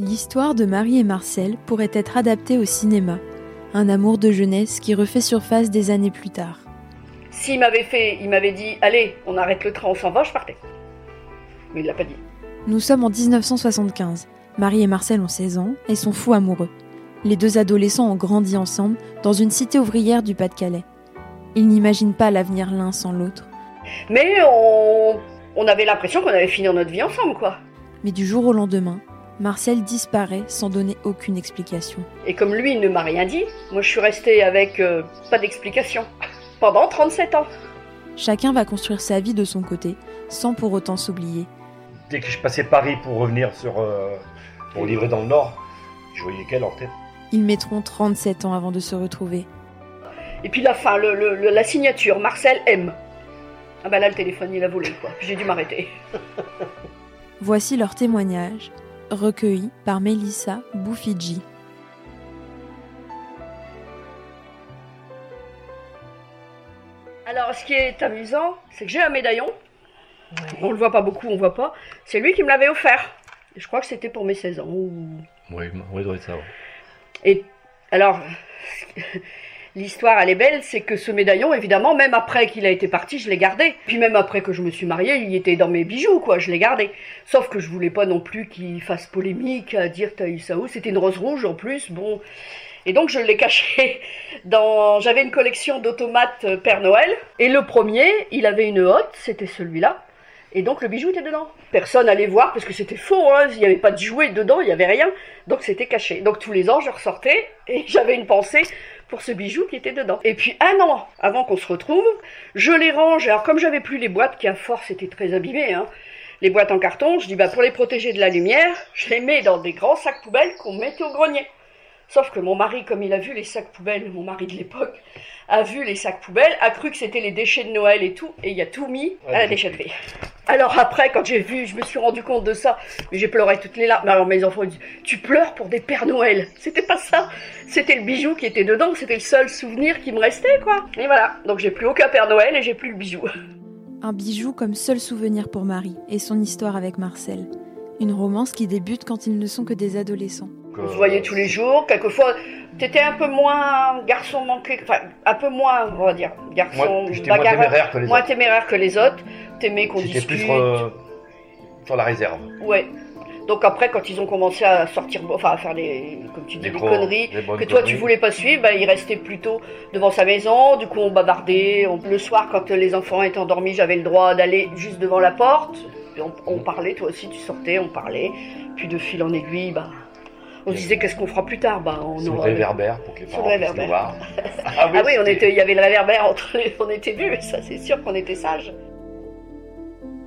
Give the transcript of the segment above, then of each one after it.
L'histoire de Marie et Marcel pourrait être adaptée au cinéma, un amour de jeunesse qui refait surface des années plus tard. S'il m'avait fait, il m'avait dit Allez, on arrête le train, on s'en va, je partais. Mais il l'a pas dit. Nous sommes en 1975. Marie et Marcel ont 16 ans et sont fous amoureux. Les deux adolescents ont grandi ensemble dans une cité ouvrière du Pas-de-Calais. Ils n'imaginent pas l'avenir l'un sans l'autre. Mais on, on avait l'impression qu'on avait fini notre vie ensemble, quoi. Mais du jour au lendemain, Marcel disparaît sans donner aucune explication. Et comme lui ne m'a rien dit, moi je suis restée avec euh, pas d'explication. Pendant 37 ans. Chacun va construire sa vie de son côté, sans pour autant s'oublier. Dès que je passais Paris pour revenir sur, euh, pour livrer dans le Nord, je voyais qu'elle en tête. Ils mettront 37 ans avant de se retrouver. Et puis la fin, le, le- la signature, Marcel M. Ah bah là le téléphone il a volé quoi, j'ai dû m'arrêter. Voici leur témoignage, recueilli par Mélissa Boufidji. Alors ce qui est amusant, c'est que j'ai un médaillon. On le voit pas beaucoup, on voit pas. C'est lui qui me l'avait offert. Je crois que c'était pour mes 16 ans. ou- Oui, oui, doit être ça. ouais. Et alors, l'histoire, elle est belle, c'est que ce médaillon, évidemment, même après qu'il a été parti, je l'ai gardé. Puis même après que je me suis mariée, il était dans mes bijoux, quoi, je l'ai gardé. Sauf que je voulais pas non plus qu'il fasse polémique à dire t'as eu ça où. C'était une rose rouge en plus, bon. Et donc je l'ai caché dans. J'avais une collection d'automates euh, Père Noël. Et le premier, il avait une hotte, c'était celui-là. Et donc le bijou était dedans. Personne allait voir parce que c'était faux, hein. il n'y avait pas de jouet dedans, il n'y avait rien. Donc c'était caché. Donc tous les ans, je ressortais et j'avais une pensée pour ce bijou qui était dedans. Et puis un an avant qu'on se retrouve, je les range. Alors comme j'avais plus les boîtes qui à force étaient très abîmées, hein, les boîtes en carton, je dis bah pour les protéger de la lumière, je les mets dans des grands sacs poubelles qu'on mettait au grenier. Sauf que mon mari, comme il a vu les sacs poubelles, mon mari de l'époque, a vu les sacs poubelles, a cru que c'était les déchets de Noël et tout, et il a tout mis à la déchetterie. Alors après, quand j'ai vu, je me suis rendu compte de ça, mais j'ai pleuré toutes les larmes. Alors mes enfants ils disent, tu pleures pour des Pères Noël. C'était pas ça. C'était le bijou qui était dedans, c'était le seul souvenir qui me restait, quoi. Et voilà. Donc j'ai plus aucun Père Noël et j'ai plus le bijou. Un bijou comme seul souvenir pour Marie et son histoire avec Marcel. Une romance qui débute quand ils ne sont que des adolescents. On se voyait tous les jours. Quelquefois, t'étais un peu moins garçon manqué, enfin un peu moins, on va dire, garçon Moi, j'étais moins téméraire que les moins autres. téméraire que les autres. T'aimais qu'on discute. plus euh, sur la réserve. Ouais. Donc après, quand ils ont commencé à sortir, enfin à faire des, comme tu dis, Des des gros- conneries, des que toi tu voulais pas suivre, bah, il restait plutôt devant sa maison. Du coup, on bavardait. On- le soir, quand les enfants étaient endormis, j'avais le droit d'aller juste devant la porte. On, on parlait, toi aussi, tu sortais, on parlait. Puis de fil en aiguille, bah, on se disait qu'est-ce qu'on fera plus tard. Bah, on Sur le réverbère pour que les parents le puissent nous voir. Ah oui, on était, il y avait le réverbère entre les, on était vus, ça c'est sûr qu'on était sages.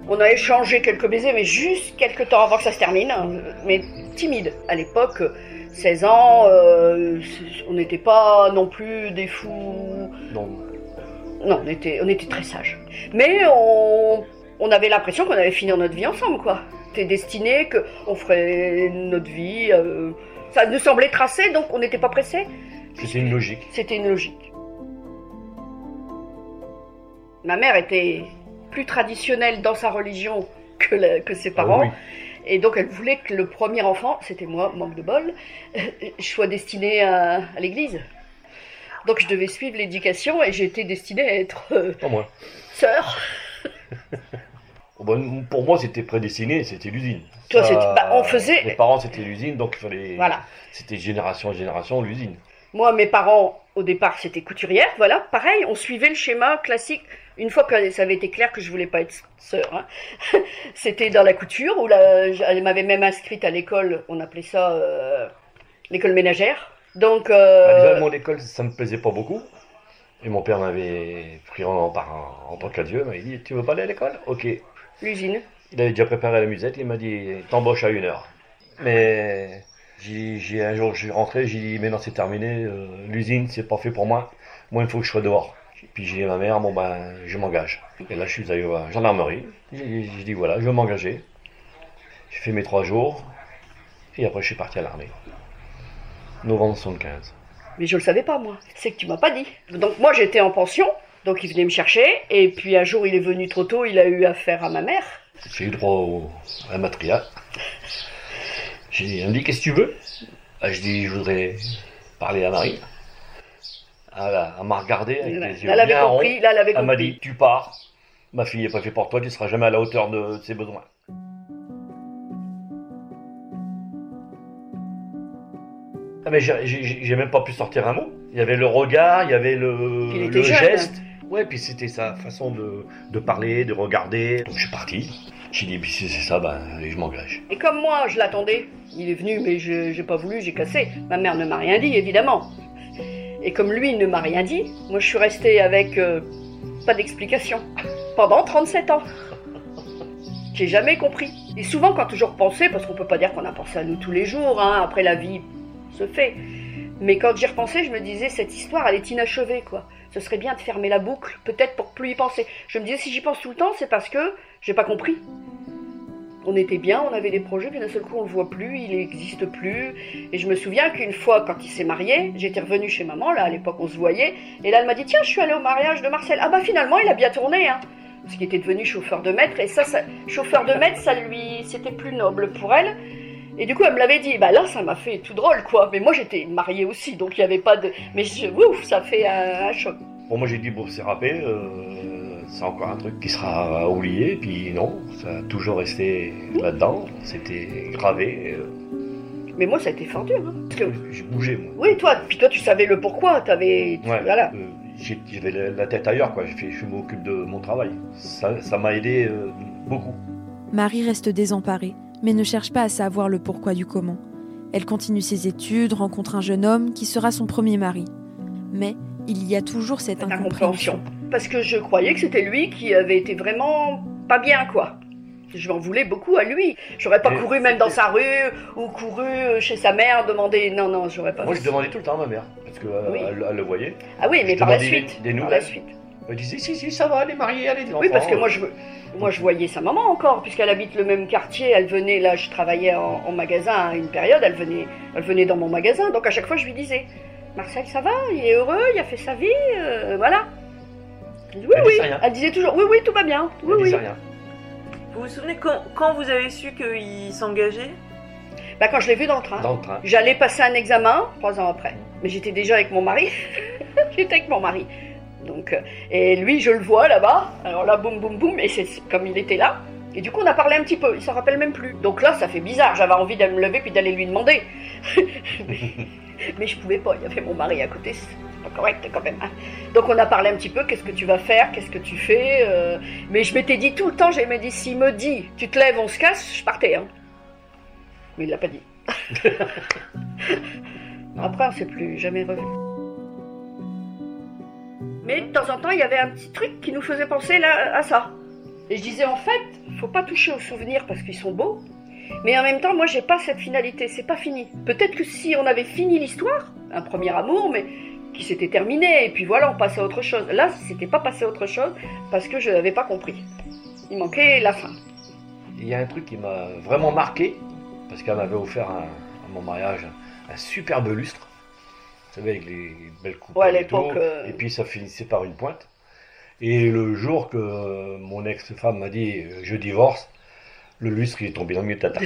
On a échangé quelques baisers, mais juste quelques temps avant que ça se termine, hein, mais timide. À l'époque, 16 ans, euh, on n'était pas non plus des fous. Non, Non, on était, on était très sages. Mais on, on avait l'impression qu'on allait finir notre vie ensemble, quoi. C'était destiné qu'on ferait notre vie. euh, ça nous semblait tracé, donc on n'était pas pressé. c'était une logique. C'était une logique. Ma mère était plus traditionnelle dans sa religion que, la- que ses parents. Ah oui. Et donc elle voulait que le premier enfant, c'était moi, manque de bol, soit destiné à, à l'église. Donc je devais suivre l'éducation et j'étais destinée à être euh, moi. sœur. Ben, pour moi, c'était prédestiné, c'était l'usine. Toi, Ça, bah, on faisait- Les parents, c'était l'usine, donc il fallait. Voilà. C'était génération en génération l'usine. Moi, mes parents, au départ, c'était couturière, voilà. Pareil, on suivait le schéma classique. Une fois que ça avait été clair que je voulais pas être sœur, hein, c'était dans la couture, où la, elle m'avait même inscrite à l'école, on appelait ça euh, l'école ménagère. Donc, euh, Bah, déjà, mon école, ça me plaisait pas beaucoup. Et mon père m'avait pris en, par- en tant qu'adieu. Il m'a dit Tu veux pas aller à l'école? Ok. L'usine. Il avait déjà préparé la musette. Il m'a dit T'embauches à une heure. Mais j'ai un jour, je suis rentré. J'ai dit Mais non, c'est terminé. euh, L'usine, c'est pas fait pour moi. Moi, il faut que je sois dehors. Puis j'ai dit à ma mère Bon, ben, je m'engage. Et là, je suis allé à la gendarmerie. J'ai dit Voilà, je veux m'engager. J'ai fait mes trois jours. Et après, je suis parti à l'armée. Novembre 75. Mais je le savais pas, moi. C'est que tu m'as pas dit. Donc, moi, j'étais en pension. Donc, il venait me chercher. Et puis, un jour, il est venu trop tôt. Il a eu affaire à ma mère. J'ai eu droit au, à la matria. J'ai dit, elle me dit, qu'est-ce que tu veux? Ah, Je dis, je voudrais parler à Marie. Elle, a- elle m'a regardé avec Là, les yeux elle avait bien compris, ronds. là, elle avait Elle m'a dit, tu pars. Ma fille n'est pas faite pour toi, tu ne seras jamais à la hauteur de ses besoins. Ah, mais j'ai- même pas pu sortir un mot. Il y avait le regard, il y avait le, Il était le jeune. geste. Ouais, puis c'était sa façon de, parler, de regarder. Donc je suis parti. J'ai dit, si c'est ça, ben, je m'engage. Et comme moi, je l'attendais, il est venu, mais je j'ai pas voulu, j'ai cassé. Ma mère ne m'a rien dit, évidemment. Et comme lui ne m'a rien dit, moi je suis restée avec euh, pas d'explication pendant 37 ans. J'ai jamais compris. Et souvent, quand je repensais, parce qu'on peut pas dire qu'on a pensé à nous tous les jours, hein, après la vie se fait. Mais quand j'y repensais, je me disais, cette histoire, elle est inachevée, quoi. Ce serait bien de fermer la boucle, peut-être pour plus y penser. Je me disais, si j'y pense tout le temps, c'est parce que j'ai pas compris. On était bien, on avait des projets, puis d'un seul coup on le voit plus, il n'existe plus. Et je me souviens qu'une fois, quand il s'est marié, j'étais revenue chez maman, là à l'époque on se voyait, et là elle m'a dit Tiens, je suis allée au mariage de Marcel. Ah bah finalement il a bien tourné, hein. Parce qu'il était devenu chauffeur de maître, et ça, ça chauffeur de maître, ça lui, c'était plus noble pour elle. Et du coup, elle me l'avait dit. Bah là, ça m'a fait tout drôle, quoi. Mais moi, j'étais mariée aussi, donc il n'y avait pas de. Mais je, ouf, ça fait un, un choc. Bon, moi j'ai dit, bon, c'est râpé, euh, c'est encore un truc qui sera oublié. Puis non, ça a toujours resté là-dedans. C'était gravé. euh, Mais moi, ça a été fort dur. Hein. Parce que, J'ai bougé, moi. oui, toi, puis toi, tu savais le pourquoi. T'avais. Ouais, Voilà. euh, j'ai- j'avais la, tête ailleurs, quoi. Fait, je m'occupe de mon travail. Ça ça m'a aidé euh, beaucoup. Marie reste désemparée, mais ne cherche pas à savoir le pourquoi du comment. Elle continue ses études, rencontre un jeune homme qui sera son premier mari. Mais il y a toujours cette Cette incompréhension. incompréhension. Parce que je croyais que c'était lui qui avait été vraiment pas bien, quoi. Je m'en voulais beaucoup à lui. J'aurais pas couru même dans sa rue ou couru chez sa mère demander. Non, non, j'aurais pas Moi, fait je ça. demandais tout le temps à ma mère, parce qu'elle Oui. elle, elle le voyait. Ah oui, mais je par la des- suite. des par nouvelles. la suite. Elle disait, si, si, ça va, elle est mariée, elle est des Oui, parce que moi je, moi, je voyais sa maman encore, puisqu'elle habite le même quartier. Elle venait, là, je travaillais en, en magasin à une période, elle venait, elle venait dans mon magasin. Donc à chaque fois, je lui disais Marcel, ça va? Il est heureux? Il a fait sa vie? Euh, Voilà. Oui, Elle oui. disait rien. Elle disait toujours Oui, oui, tout va bien. Oui, Elle oui. disait rien. Vous vous souvenez quand, quand vous avez su qu'il s'engageait? Bah, quand je l'ai vu dans le train. Dans le train. J'allais passer un examen trois ans après. Mais j'étais déjà avec mon mari. j'étais avec mon mari. Donc, euh, et lui, je le vois là-bas. Alors là, boum, boum, boum. Et c'est comme il était là. Et du coup, on a parlé un petit peu. Il s'en rappelle même plus. Donc là, ça fait bizarre. J'avais envie de me lever puis d'aller lui demander. mais, mais je pouvais pas. Il y avait mon mari à côté. C'est pas correct quand même. hein. Donc on a parlé un petit peu. Qu'est-ce que tu vas faire? Qu'est-ce que tu fais Euh, Mais je m'étais dit tout le temps. Me dit s'il me dit, tu te lèves, on se casse, je partais. hein. Mais il l'a pas dit. Après, on s'est plus jamais revu. Mais de temps en temps, il y avait un petit truc qui nous faisait penser là, à ça. Et je disais, en fait, faut pas toucher aux souvenirs parce qu'ils sont beaux. Mais en même temps, moi, j'ai pas cette finalité, c'est pas fini. Peut-être que si on avait fini l'histoire, un premier amour, mais qui s'était terminé, et puis voilà, on passait à autre chose. Là, c'était pas passé à autre chose parce que je n'avais pas compris. Il manquait la fin. Il y a un truc qui m'a vraiment marqué, parce qu'elle m'avait offert à mon mariage un superbe lustre. Vous savez, avec les belles coupes. Ouais, à et l'époque, tout. euh, Et puis ça finissait par une pointe. Et le jour que mon ex-femme m'a dit euh, je divorce, le lustre il est tombé dans le milieu de table.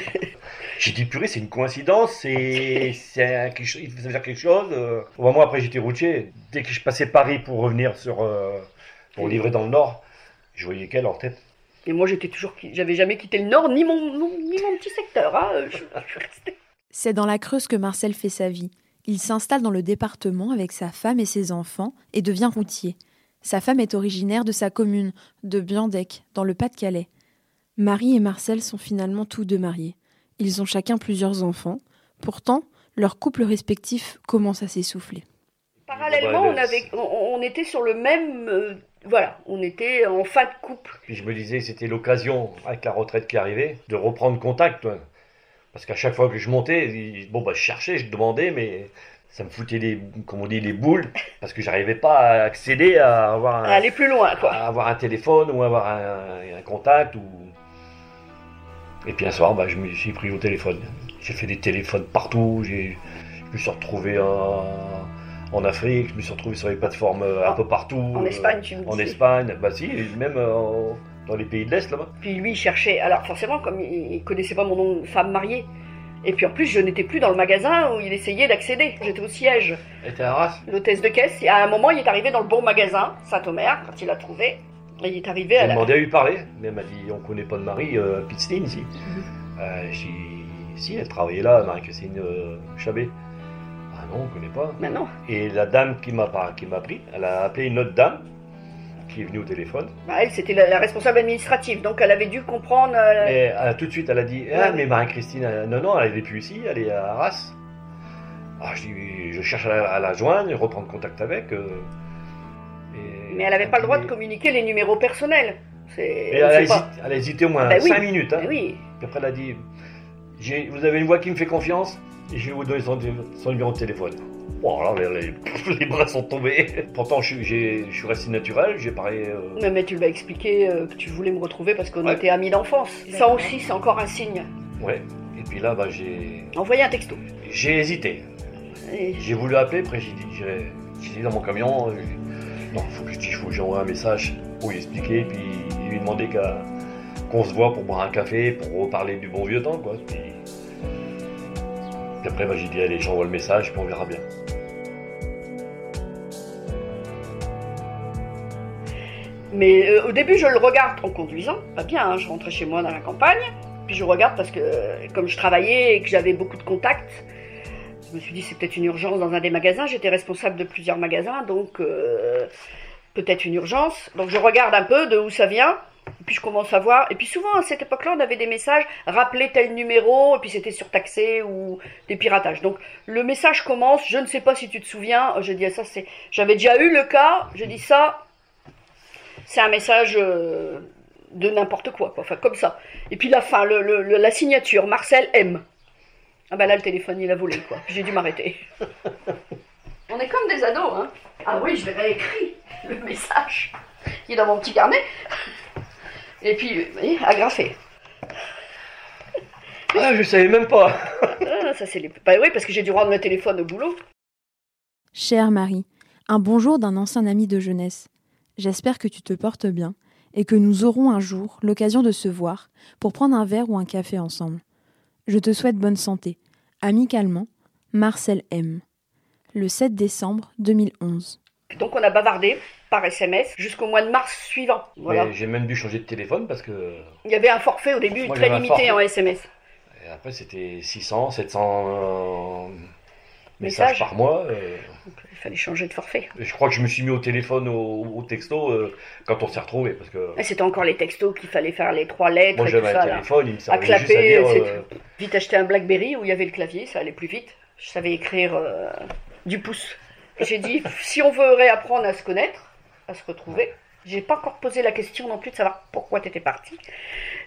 J'ai dit purée, c'est une coïncidence, c'est c'est quelque chose, il faisait faire quelque chose. Bon, moi après j'étais routier, dès que je passais Paris pour revenir sur euh, pour livrer dans le Nord, je voyais qu'elle en tête. Et moi, j'étais toujours, j'avais jamais quitté le Nord, ni mon, ni mon petit secteur. hein. Je. C'est dans la Creuse que Marcel fait sa vie. Il s'installe dans le département avec sa femme et ses enfants et devient routier. Sa femme est originaire de sa commune, de Biandec, dans le Pas-de-Calais. Marie et Marcel sont finalement tous deux mariés. Ils ont chacun plusieurs enfants. Pourtant, leur couple respectif commence à s'essouffler. Parallèlement, Ouais, on, avait, on, on était sur le même. euh, voilà, on était en fin de couple. Puis je me disais, c'était l'occasion, avec la retraite qui arrivait, de reprendre contact. Parce qu'à chaque fois que je montais, bon, bah, je cherchais, je demandais, mais ça me foutait les, comme on dit, les boules, parce que j'arrivais pas à accéder à avoir À un, aller plus loin, quoi. à avoir un téléphone ou avoir un, un contact. Ou... Et puis un soir, bah, je me suis pris au téléphone. J'ai fait des téléphones partout, j'ai- je me suis retrouvé en, en Afrique, je me suis retrouvé sur les plateformes euh, un En- peu partout. En euh, Espagne, tu me dis. En Espagne, bah si, même euh, dans les pays de l'Est là-bas. Puis lui, il cherchait. Alors, forcément, comme il, connaissait pas mon nom de femme mariée, Et puis en plus, je n'étais plus dans le magasin où il essayait d'accéder. J'étais au siège. Elle était à Arras L'hôtesse de caisse, à un moment, il est arrivé dans le bon magasin, Saint-Omer, quand il l'a trouvé. Et il est arrivé à la... demandé à lui parler, mais elle m'a dit on connaît pas de Marie euh, Pitstein ici. Euh, j'ai dit si, elle travaillait là, Marie-Christine euh, Chabet. Ah non, on connaît pas. Mais non. Et la dame qui m'a qui m'a pris, elle a appelé une autre dame qui est venue au téléphone. Bah, elle, c'était la, la responsable administrative, donc elle avait dû comprendre. euh, Et elle a- tout de suite, elle a dit Ah, mais Marie-Christine, elle- non, non, elle n'est plus ici, elle est à Arras. Ah, je dis Je cherche à la, à la joindre, reprendre contact avec. euh, et- Mais elle n'avait pas le droit de communiquer les numéros personnels. Et elle, a hésité, pas. elle a hésité au moins Ben oui. 5 minutes. hein. Mais oui. Puis après, elle a dit Vous avez une voix qui me fait confiance et je vais vous donner son, son numéro de téléphone. Bon, alors les, les- les bras sont tombés. Pourtant, je, je suis resté naturel, j'ai parlé. euh, Mais, mais tu lui as expliqué euh, que tu voulais me retrouver parce qu'on Ouais. était amis d'enfance. Ça aussi, c'est encore un signe. Ouais. Et puis là, bah, j'ai Envoyer un texto. j'ai hésité. Et- J'ai voulu appeler, après j'ai dit, j'ai j'ai dit dans mon camion, euh, j'ai- non, faut que je faut que j'envoie un message pour lui expliquer, puis lui demander qu'à- qu'on se voit pour boire un café, pour reparler du bon vieux temps, quoi. Puis, puis après, bah, j'ai dit, allez, j'envoie le message, puis on verra bien. Mais euh, au début, je le regarde en conduisant. Pas bien, hein, je rentrais chez moi dans la campagne. Puis je regarde parce que, euh, comme je travaillais et que j'avais beaucoup de contacts, je me suis dit c'est peut-être une urgence dans un des magasins. J'étais responsable de plusieurs magasins, donc euh, peut-être une urgence. Donc je regarde un peu de où ça vient. Puis je commence à voir. Et puis souvent à cette époque-là, on avait des messages rappelez tel numéro. Et puis c'était surtaxé ou des piratages. Donc le message commence. Je ne sais pas si tu te souviens. Je dis ah, ça. J'avais déjà eu le cas. Je dis ça c'est un message euh, de n'importe quoi, quoi, enfin comme ça. Et puis la fin, le, le- le- la signature, Marcel M. Ah bah là le téléphone il a volé quoi, j'ai dû m'arrêter. On est comme des ados, hein. Ah oui, je l'ai réécrit, le message. Il est dans mon petit carnet. Et puis, vous voyez, agrafé. Ah, je savais même pas Ah, ça c'est les... Bah oui, parce que j'ai dû rendre le téléphone au boulot. Chère Marie, un bonjour d'un ancien ami de jeunesse. J'espère que tu te portes bien et que nous aurons un jour l'occasion de se voir pour prendre un verre ou un café ensemble. Je te souhaite bonne santé. Amicalement, Marcel M. Le 7 décembre 2011. Donc on a bavardé par SMS jusqu'au mois de mars suivant. Voilà. J'ai même dû changer de téléphone parce que. Il y avait un forfait au début Moi, très limité en SMS. et après, c'était 600, 700 euh, Messages. messages par mois. euh, il fallait changer de forfait. et je crois que je me suis mis au téléphone, au, au texto, euh, quand on s'est retrouvés. Parce que C'était encore les textos qu'il fallait faire les trois lettres moi, j'avais ça. un là. téléphone, il me À servait juste à clapper, dire. euh, Vite acheter un Blackberry où il y avait le clavier, ça allait plus vite. Je savais écrire euh, du pouce. J'ai dit, si on veut réapprendre à se connaître, à se retrouver, j'ai pas encore posé la question non plus de savoir pourquoi tu étais parti.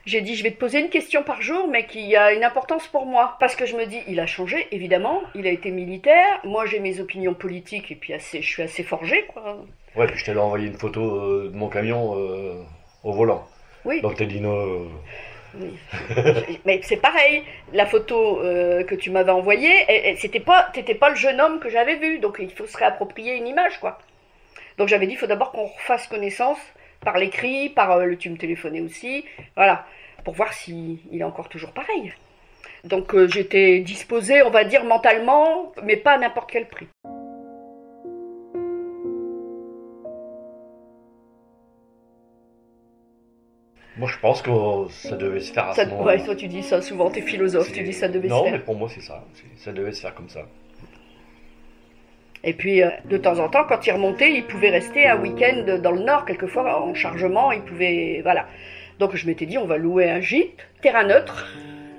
J'ai dit, je vais te poser une question par jour, mais qui a une importance pour moi. Parce que je me dis, il a changé, évidemment, il a été militaire, moi j'ai mes opinions politiques et puis assez, je suis assez forgé, quoi. Ouais, puis je t'avais envoyé une photo euh, de mon camion euh, au volant. Oui. Donc t'as dit non. euh, Oui. Mais c'est pareil, la photo euh, que tu m'avais envoyée, c'était pas, t'étais pas le jeune homme que j'avais vu, donc il faut se réapproprier une image, quoi. Donc j'avais dit, il faut d'abord qu'on refasse connaissance par l'écrit, par euh, le tu me téléphonais aussi, voilà, pour voir si il est encore toujours pareil. Donc euh, j'étais disposée, on va dire mentalement, mais pas à n'importe quel prix. Moi, je pense que ça devait se faire à Ça, ce moment-là. ouais, toi tu dis ça souvent, t'es philosophe, tu dis ça devait non, se mais faire. pour moi, c'est ça. Ça devait se faire comme ça. Et puis, euh, de temps en temps, quand il remontait, il pouvait rester un week-end dans le nord, quelquefois en chargement, il pouvait. Voilà. Donc je m'étais dit, on va louer un gîte, terrain neutre,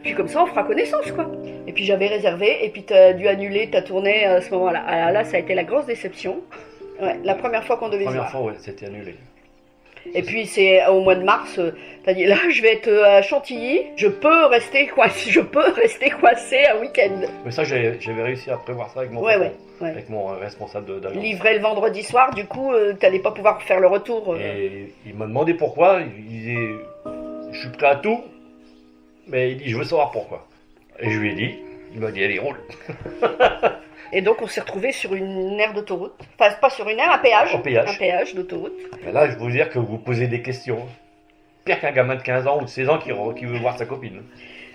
puis comme ça, on fera connaissance, quoi. Et puis j'avais réservé, et puis t'as dû annuler ta tournée à ce moment-là. Ah là, ça a été la grosse déception. Ouais, la première fois qu'on devait Première fois, ouais, c'était annulé. Et puis c'est au mois de mars, euh, t'as dit là je vais être euh, à Chantilly, je peux rester coincé, je peux rester coincé un week-end. Mais ça, j'avais réussi à prévoir ça avec mon Ouais, patron, ouais, ouais. avec mon euh, responsable d'agence. Livré le vendredi soir, du coup euh, t'allais pas pouvoir faire le retour. euh. Et il m'a demandé pourquoi. Il disait Je suis prêt à tout, mais il dit Je veux savoir pourquoi. Et je lui ai dit Il m'a dit Allez, roule. Et donc on s'est retrouvé sur une aire d'autoroute. Enfin, pas sur une aire, un péage. Un péage. Un péage d'autoroute. Mais là, je peux vous dire que vous posez des questions. Pire qu'un gamin de 15 ans ou de 16 ans qui, veut voir sa copine.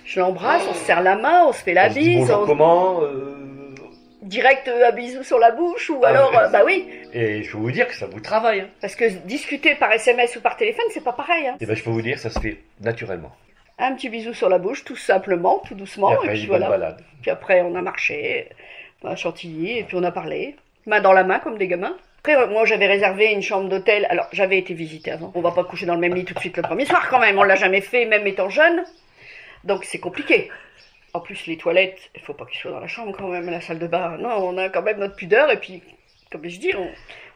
Je l'embrasse, on se serre la main, on se fait la On se bise, bonjour on- comment euh, direct euh, un bisou sur la bouche, ou Ah alors, euh, bah oui, Et je peux vous dire que ça vous travaille. Hein. parce que discuter par SMS ou par téléphone, c'est pas pareil. Hein. Et ben je peux vous dire, ça se fait naturellement. Un petit bisou sur la bouche, tout simplement, tout doucement, et et, puis voilà. balade. Puis après, on a marché, a chantilly, et puis on a parlé, main dans la main comme des gamins. Après, moi, j'avais réservé une chambre d'hôtel. Alors, j'avais été visiter avant. On va pas coucher dans le même lit tout de suite le premier soir, quand même. On l'a jamais fait, même étant jeune. Donc, c'est compliqué. En plus, les toilettes, il faut pas qu'ils soient dans la chambre quand même, la salle de bain. Non, on a quand même notre pudeur. Et puis, comme je dis, on,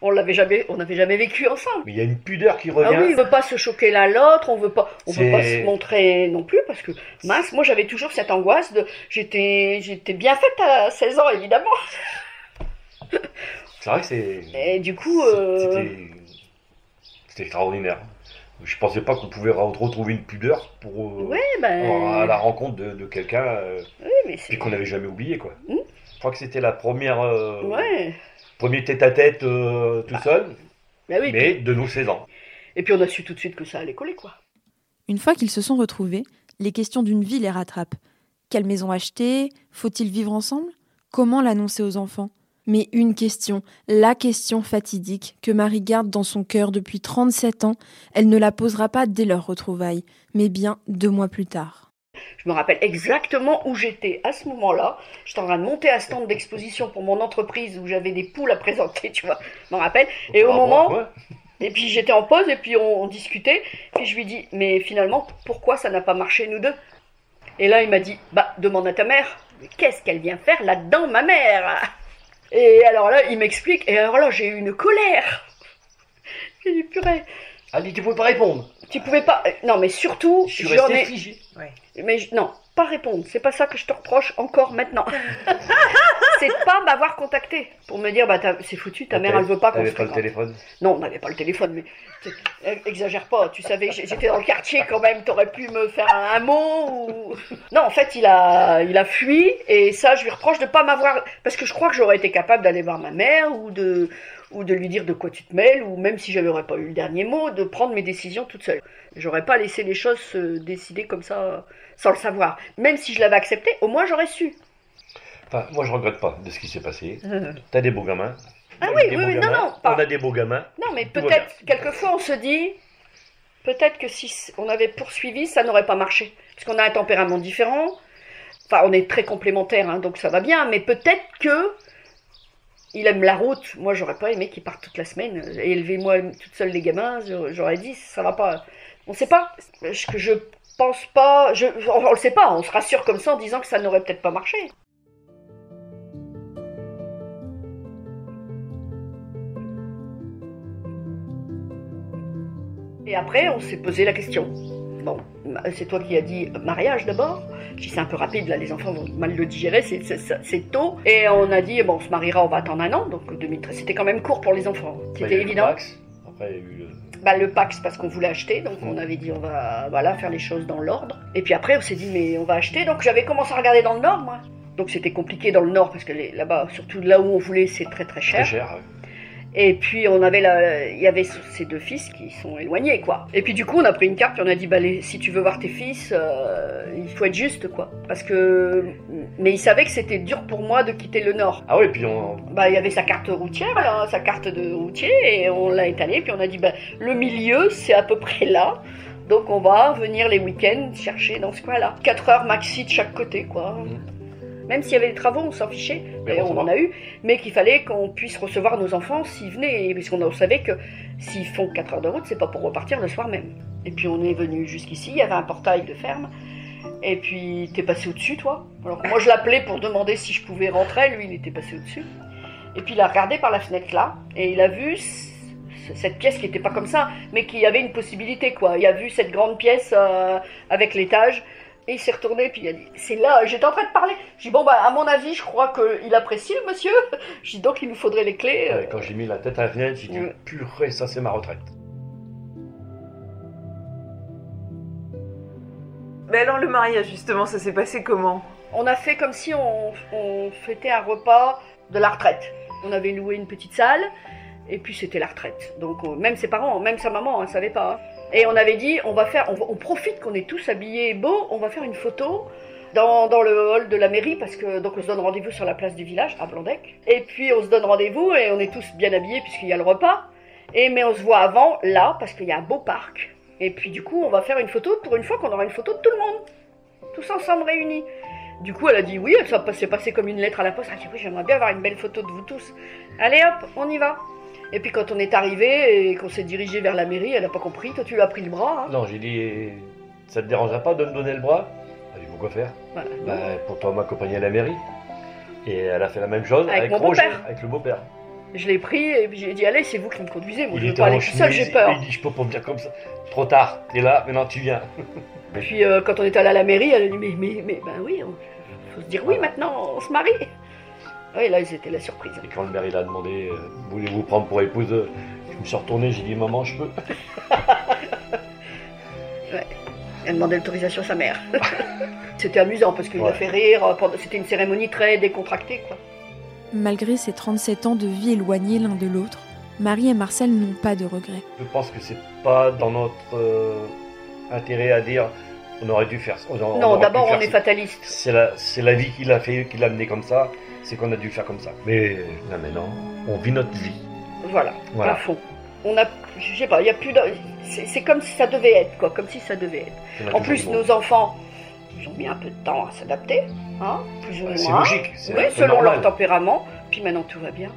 on l'avait jamais, on n'avait jamais vécu ensemble. Mais il y a une pudeur qui Ah revient. oui, on veut pas se choquer l'un l'autre, on veut pas, on veut pas se montrer non plus parce que mince, moi j'avais toujours cette angoisse de, j'étais, j'étais bien faite à 16 ans évidemment. C'est vrai que c'est. Et du coup, euh, C'était. Extraordinaire. Je pensais pas qu'on pouvait re- retrouver une pudeur pour. euh, ouais, ben, à la rencontre de, de quelqu'un euh, oui, mais c'est, puis qu'on n'avait jamais oublié quoi. Mm. Je crois que c'était la première euh, ouais, premier tête à tête tout seul, bah oui. mais de nos 16 ans. Et puis on a su tout de suite que ça allait coller quoi. Une fois qu'ils se sont retrouvés, les questions d'une vie les rattrapent. Quelle maison acheter? Faut-il vivre ensemble? Comment l'annoncer aux enfants? Mais une question, la question fatidique que Marie garde dans son cœur depuis 37 ans, elle ne la posera pas dès leur retrouvaille, mais bien deux mois plus tard. Je me rappelle exactement où j'étais à ce moment-là. J'étais en train de monter un stand d'exposition pour mon entreprise où j'avais des poules à présenter, tu vois. Je me rappelle. Et au Ah, moment. Et puis j'étais en pause et puis on, on discutait. Puis je lui dis, mais finalement, pourquoi ça n'a pas marché nous deux? Et là, il m'a dit, bah demande à ta mère. Mais qu'est-ce qu'elle vient faire là-dedans, ma mère? Et alors là, il m'explique. Et alors là, j'ai eu une colère. J'ai dit, purée, Allez, tu pouvais pas répondre. Tu pouvais pas. Non, mais surtout, Je suis j'en resté ai. figé. Mais je- non, pas répondre. C'est pas ça que je te reproche encore maintenant. c'est pas m'avoir contacté pour me dire, bah c'est foutu, ta mère elle veut pas qu'on se pas le téléphone. Non, on n'avait pas le téléphone, mais eh, exagère pas. Tu savais, j'étais dans le quartier quand même. T'aurais pu me faire un, un mot ou non. En fait, il a, il a fui et ça, je lui reproche de pas m'avoir parce que je crois que j'aurais été capable d'aller voir ma mère ou de ou de lui dire de quoi tu te mêles ou même si j'avais pas eu le dernier mot, de prendre mes décisions toute seule. J'aurais pas laissé les choses se décider comme ça sans le savoir. Même si je l'avais accepté, au moins j'aurais su. Enfin, moi, je regrette pas de ce qui s'est passé. T'as des beaux gamins. Ah oui, oui, oui, non, gamins. non, pas- On a des beaux gamins. Non, mais peut-être, quelquefois, on se dit, peut-être que si on avait poursuivi, ça n'aurait pas marché. Parce qu'on a un tempérament différent. Enfin, on est très complémentaires, hein, donc ça va bien. Mais peut-être que il aime la route. Moi, j'aurais pas aimé qu'il parte toute la semaine. Élever moi toute seule les gamins, j'aurais dit, ça va pas. On sait pas. Je- je pense pas. On, on le sait pas. On se rassure comme ça en disant que ça n'aurait peut-être pas marché. Et après, on s'est posé la question. Bon, c'est toi qui as dit mariage d'abord. J'ai dit c'est un peu rapide, là, les enfants vont mal le digérer, c'est- c'est c'est tôt. Et on a dit, bon, on se mariera, on va attendre un an, donc 2013. C'était quand même court pour les enfants. C'était évident. le Pax. Après, il y a eu le- Bah, le Pax parce qu'on voulait acheter, donc Mm. on avait dit on va voilà faire les choses dans l'ordre. Et puis après on s'est dit mais on va acheter, donc j'avais commencé à regarder dans le nord moi. Donc c'était compliqué dans le nord parce que les- là-bas, surtout là où on voulait, c'est très très cher. très cher. ouais. Et puis on avait la, il y avait ces deux fils qui sont éloignés quoi. Et puis du coup on a pris une carte puis on a dit bah les- si tu veux voir tes fils, euh, il faut être juste quoi. Parce que mais il savait que c'était dur pour moi de quitter le nord. Ah oui, puis on. Bah il y avait sa carte routière là, sa carte de routier et on l'a étalée puis on a dit bah le milieu c'est à peu près là. Donc on va venir les week-ends chercher dans ce coin-là. 4 heures maxi de chaque côté quoi. Mhm. Même s'il y avait des travaux, on s'en fichait. Mais on en a eu, mais qu'il fallait qu'on puisse recevoir nos enfants s'ils venaient, puisqu'on savait que s'ils font 4 heures de route, c'est pas pour repartir le soir même. Et puis on est venu jusqu'ici, il y avait un portail de ferme, et puis t'es passé au-dessus, toi. Alors moi je l'appelais pour demander si je pouvais rentrer, lui il était passé au-dessus. Et puis il a regardé par la fenêtre là, et il a vu cette pièce qui était pas comme ça, mais qui avait une possibilité quoi. Il a vu cette grande pièce euh, avec l'étage. Et il s'est retourné, puis il a dit, c'est là, j'étais en train de parler. Je dis, bon, bah, à mon avis, je crois qu'il apprécie le monsieur. Je dis, donc, il nous faudrait les clés. Ouais, Quand j'ai mis la tête à la fenêtre, j'ai dit Ouais. purée, ça c'est ma retraite. Mais alors le mariage justement, ça s'est passé comment? On a fait comme si on, on fêtait un repas de la retraite. On avait loué une petite salle, et puis c'était la retraite. Donc, on- même ses parents, même sa maman, ne savait pas. Et on avait dit, on va faire, on, profite qu'on est tous habillés beaux, on va faire une photo dans, le hall de la mairie parce que donc on se donne rendez-vous sur la place du village à Blandec. Et puis on se donne rendez-vous et on est tous bien habillés puisqu'il y a le repas. Et mais on se voit avant là parce qu'il y a un beau parc. Et puis du coup on va faire une photo pour une fois qu'on aura une photo de tout le monde, tous ensemble réunis. Du coup elle a dit oui, ça s'est passé comme une lettre à la poste. Elle a dit oui j'aimerais bien avoir une belle photo de vous tous. Allez hop, on y va. Et puis quand on est arrivé et qu'on s'est dirigé vers la mairie, elle n'a pas compris. Toi tu lui as pris le bras. hein. Non, j'ai dit, ça te dérangerait pas de me donner le bras? Elle dit, pourquoi faire? Voilà. Bah, pour toi m'accompagner à la mairie. Et elle a fait la même chose Avec avec, mon Roger, beau-père. avec le beau-père. Je l'ai pris et puis j'ai dit allez c'est vous qui me conduisez. Moi je il veux pas aller tout seul, j'ai peur. Il dit, je peux pas me dire comme ça. Trop tard, t'es là, maintenant tu viens. Puis euh, quand on est allé à la mairie, elle a dit mais mais mais ben oui, on- faut se dire oui maintenant, on se marie. Oui là c'était la surprise. Et quand le maire il a demandé, euh, voulez-vous prendre pour épouse Je me suis retourné, j'ai dit, maman, je peux. Elle a demandé l'autorisation à sa mère. c'était amusant parce qu'il Ouais. a fait rire. euh, pendant- C'était une cérémonie très décontractée quoi. Malgré ces 37 ans de vie éloignés l'un de l'autre, Marie et Marcel n'ont pas de regrets. Je pense que c'est pas dans notre euh, intérêt à dire, on aurait dû faire ça. non d'abord on est fataliste. C'est la, c'est la vie qui l'a fait, qui l'a amené comme ça. C'est qu'on a dû faire comme ça. Mais là maintenant, on vit notre vie. Voilà, Voilà. à fond. On a, je sais pas, il y a plus. C'est comme si ça devait être quoi, comme si ça devait être. En plus nos enfants, ils ont mis un peu de temps à s'adapter, hein, plus ou moins. C'est logique. c'est Oui, selon normal. leur tempérament. Puis maintenant tout va bien.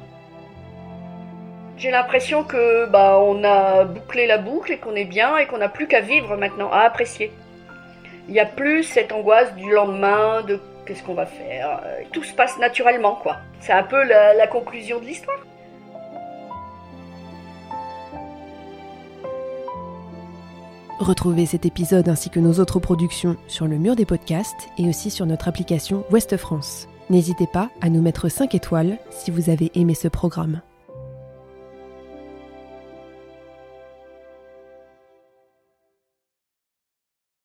J'ai l'impression que bah on a bouclé la boucle et qu'on est bien et qu'on n'a plus qu'à vivre maintenant, à apprécier. Il n'y a plus cette angoisse du lendemain, de qu'est-ce qu'on va faire. Euh, Tout se passe naturellement, quoi. C'est un peu la, la conclusion de l'histoire. Retrouvez cet épisode ainsi que nos autres productions sur le mur des podcasts et aussi sur notre application Ouest France. N'hésitez pas à nous mettre 5 étoiles si vous avez aimé ce programme.